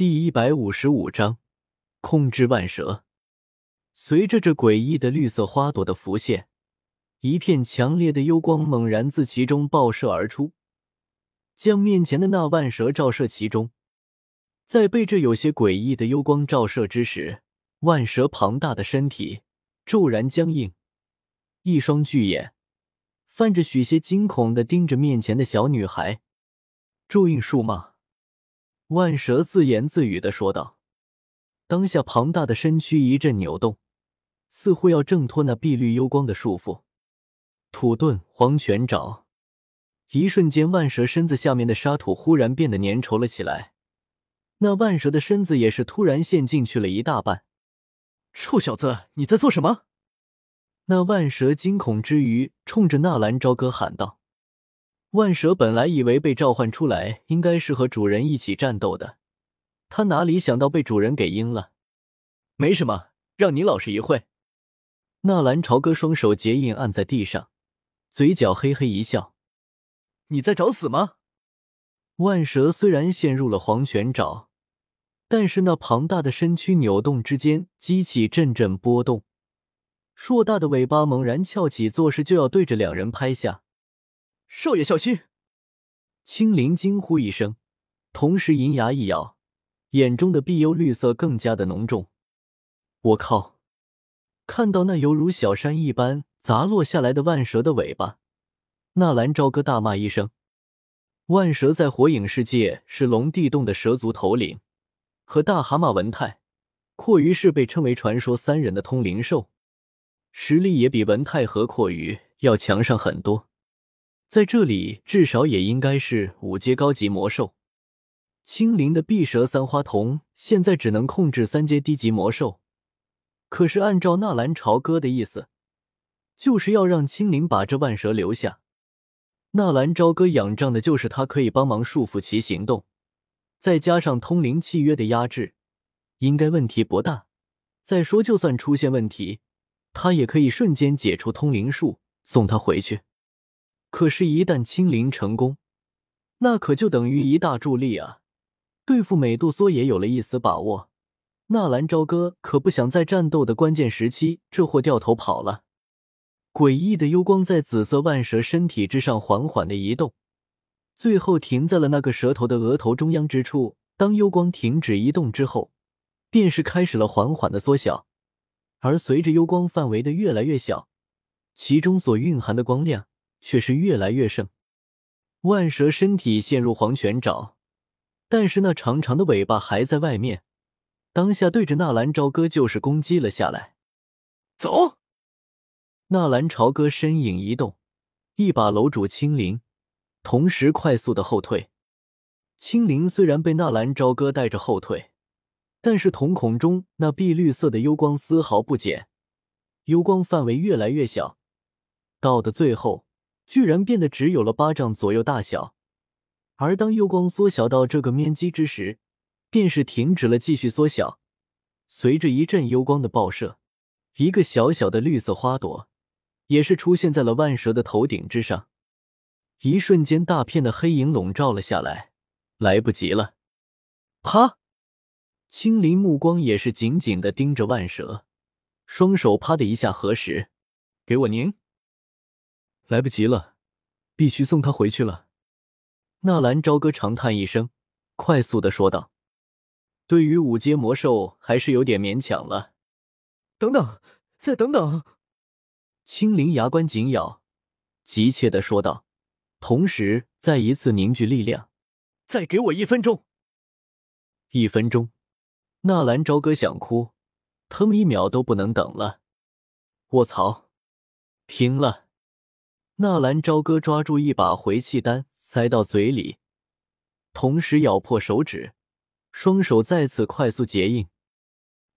第一百五十五章控制万蛇。随着这诡异的绿色花朵的浮现，一片强烈的幽光猛然自其中爆射而出，将面前的那万蛇照射其中。在被这有些诡异的幽光照射之时，万蛇庞大的身体骤然僵硬，一双巨眼泛着许些惊恐的盯着面前的小女孩。咒印术吗？万蛇自言自语的说道，当下庞大的身躯一阵扭动，似乎要挣脱那碧绿幽光的束缚。土遁黄泉沼，一瞬间，万蛇身子下面的沙土忽然变得粘稠了起来，那万蛇的身子也是突然陷进去了一大半。臭小子，你在做什么？那万蛇惊恐之余，冲着纳兰朝歌喊道。万蛇本来以为被召唤出来应该是和主人一起战斗的，他哪里想到被主人给阴了。没什么，让你老实一会。纳兰朝歌双手结印按在地上，嘴角嘿嘿一笑：“你在找死吗？”万蛇虽然陷入了黄泉沼，但是那庞大的身躯扭动之间激起阵阵波动，硕大的尾巴猛然翘起，作势就要对着两人拍下。少爷小心！青灵惊呼一声，同时银牙一咬，眼中的碧幽绿色更加的浓重。我靠！看到那犹如小山一般砸落下来的万蛇的尾巴，纳兰朝歌大骂一声。万蛇在火影世界是龙地洞的蛇族头领，和大蛤蟆文泰、阔鱼是被称为传说三人的通灵兽，实力也比文泰和阔鱼要强上很多。在这里，至少也应该是五阶高级魔兽。青灵的碧蛇三花瞳现在只能控制三阶低级魔兽。可是按照纳兰朝歌的意思，就是要让青灵把这万蛇留下。纳兰朝歌仰仗的就是他可以帮忙束缚其行动，再加上通灵契约的压制，应该问题不大。再说，就算出现问题，他也可以瞬间解除通灵术，送他回去。可是，一旦清零成功，那可就等于一大助力啊！对付美杜莎也有了一丝把握。纳兰朝歌可不想在战斗的关键时期，这货掉头跑了。诡异的幽光在紫色万蛇身体之上缓缓的移动，最后停在了那个蛇头的额头中央之处。当幽光停止移动之后，便是开始了缓缓的缩小。而随着幽光范围的越来越小，其中所蕴含的光亮。却是越来越盛，万蛇身体陷入黄泉沼，但是那长长的尾巴还在外面。当下对着纳兰朝歌就是攻击了下来。走！纳兰朝歌身影一动，一把搂住青灵，同时快速的后退。青灵虽然被纳兰朝歌带着后退，但是瞳孔中那碧绿色的幽光丝毫不减，幽光范围越来越小，到的最后。居然变得只有了巴掌左右大小，而当幽光缩小到这个面积之时，便是停止了继续缩小。随着一阵幽光的爆射，一个小小的绿色花朵也是出现在了万蛇的头顶之上。一瞬间，大片的黑影笼罩了下来，来不及了！啪！青灵目光也是紧紧的盯着万蛇，双手啪的一下合十，给我拧！来不及了，必须送他回去了。纳兰朝歌长叹一声，快速的说道：“对于五阶魔兽，还是有点勉强了。”等等，再等等！青灵牙关紧咬，急切的说道，同时再一次凝聚力量。再给我一分钟！一分钟！纳兰朝歌想哭，他们一秒都不能等了。卧槽！停了！纳兰朝歌抓住一把回气丹，塞到嘴里，同时咬破手指，双手再次快速结印。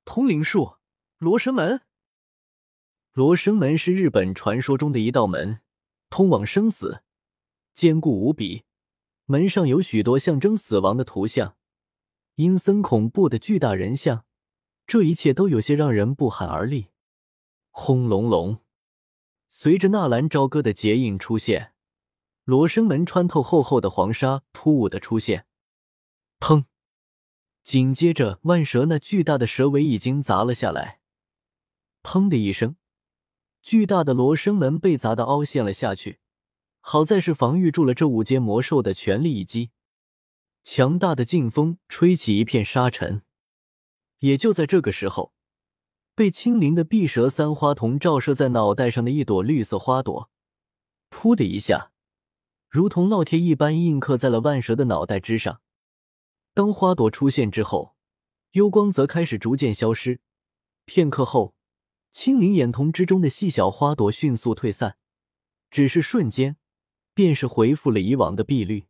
通灵术，罗生门。罗生门是日本传说中的一道门，通往生死，坚固无比。门上有许多象征死亡的图像，阴森恐怖的巨大人像，这一切都有些让人不寒而栗。轰隆隆。随着纳兰朝歌的结印出现，罗生门穿透厚厚的黄沙，突兀的出现。砰！紧接着，万蛇那巨大的蛇尾已经砸了下来，砰的一声，巨大的罗生门被砸得凹陷了下去。好在是防御住了这五阶魔兽的全力一击，强大的劲风吹起一片沙尘。也就在这个时候，被青灵的碧蛇三花瞳照射在脑袋上的一朵绿色花朵，噗的一下，如同烙铁一般印刻在了万蛇的脑袋之上。当花朵出现之后，幽光则开始逐渐消失。片刻后，青灵眼瞳之中的细小花朵迅速退散，只是瞬间。便是恢复了以往的碧绿，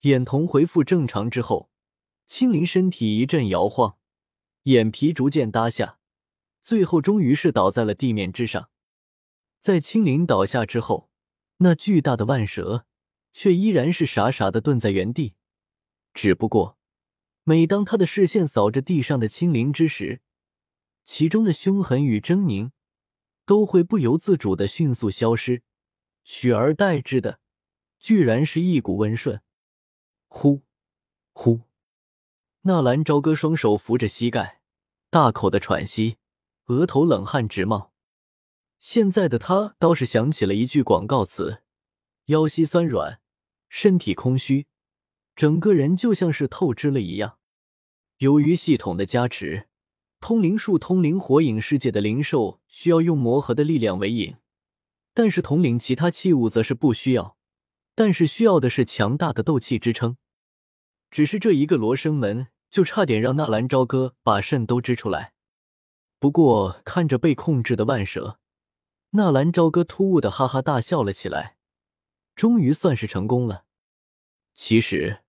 眼瞳恢复正常之后，青灵身体一阵摇晃，眼皮逐渐耷下，最后终于是倒在了地面之上。在青灵倒下之后，那巨大的万蛇却依然是傻傻的蹲在原地。只不过，每当他的视线扫着地上的青灵之时，其中的凶狠与狰狞都会不由自主的迅速消失。取而代之的，居然是一股温顺。呼，呼！纳兰朝歌双手扶着膝盖，大口的喘息，额头冷汗直冒。现在的他倒是想起了一句广告词：腰膝酸软，身体空虚，整个人就像是透支了一样。由于系统的加持，通灵术通灵火影世界的灵兽需要用魔核的力量为引。但是统领其他器物则是不需要，但是需要的是强大的斗气支撑。只是这一个罗生门，就差点让纳兰朝歌把肾都支出来。不过看着被控制的万蛇，纳兰朝歌突兀的哈哈大笑了起来，终于算是成功了。其实，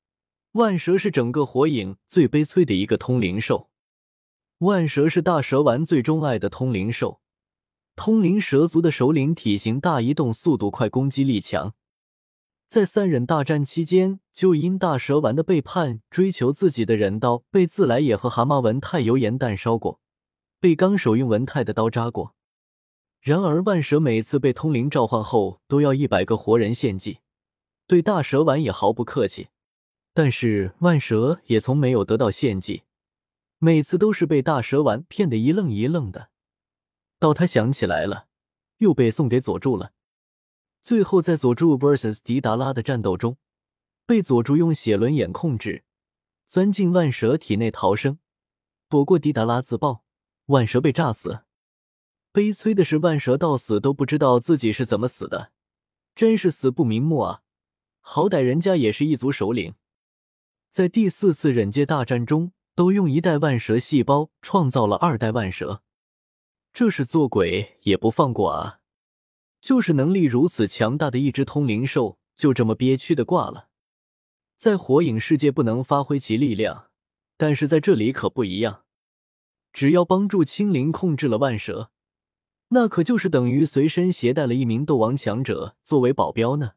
万蛇是整个火影最悲催的一个通灵兽，万蛇是大蛇丸最钟爱的通灵兽。通灵蛇族的首领体型大，移动速度快，攻击力强。在三忍大战期间，就因大蛇丸的背叛，追求自己的人刀被自来也和蛤蟆文太油盐弹烧过，被纲手用文太的刀扎过。然而万蛇每次被通灵召唤后，都要一百个活人献祭，对大蛇丸也毫不客气。但是万蛇也从没有得到献祭，每次都是被大蛇丸骗得一愣一愣的。到他想起来了，又被送给佐助了。最后在佐助 vs 迪达拉的战斗中，被佐助用血轮眼控制，钻进万蛇体内逃生，躲过迪达拉自爆，万蛇被炸死。悲催的是，万蛇到死都不知道自己是怎么死的，真是死不瞑目啊！好歹人家也是一族首领，在第四次忍界大战中，都用一代万蛇细胞创造了二代万蛇。这是做鬼也不放过啊！就是能力如此强大的一只通灵兽，就这么憋屈的挂了。在火影世界不能发挥其力量，但是在这里可不一样。只要帮助青灵控制了万蛇，那可就是等于随身携带了一名斗王强者作为保镖呢。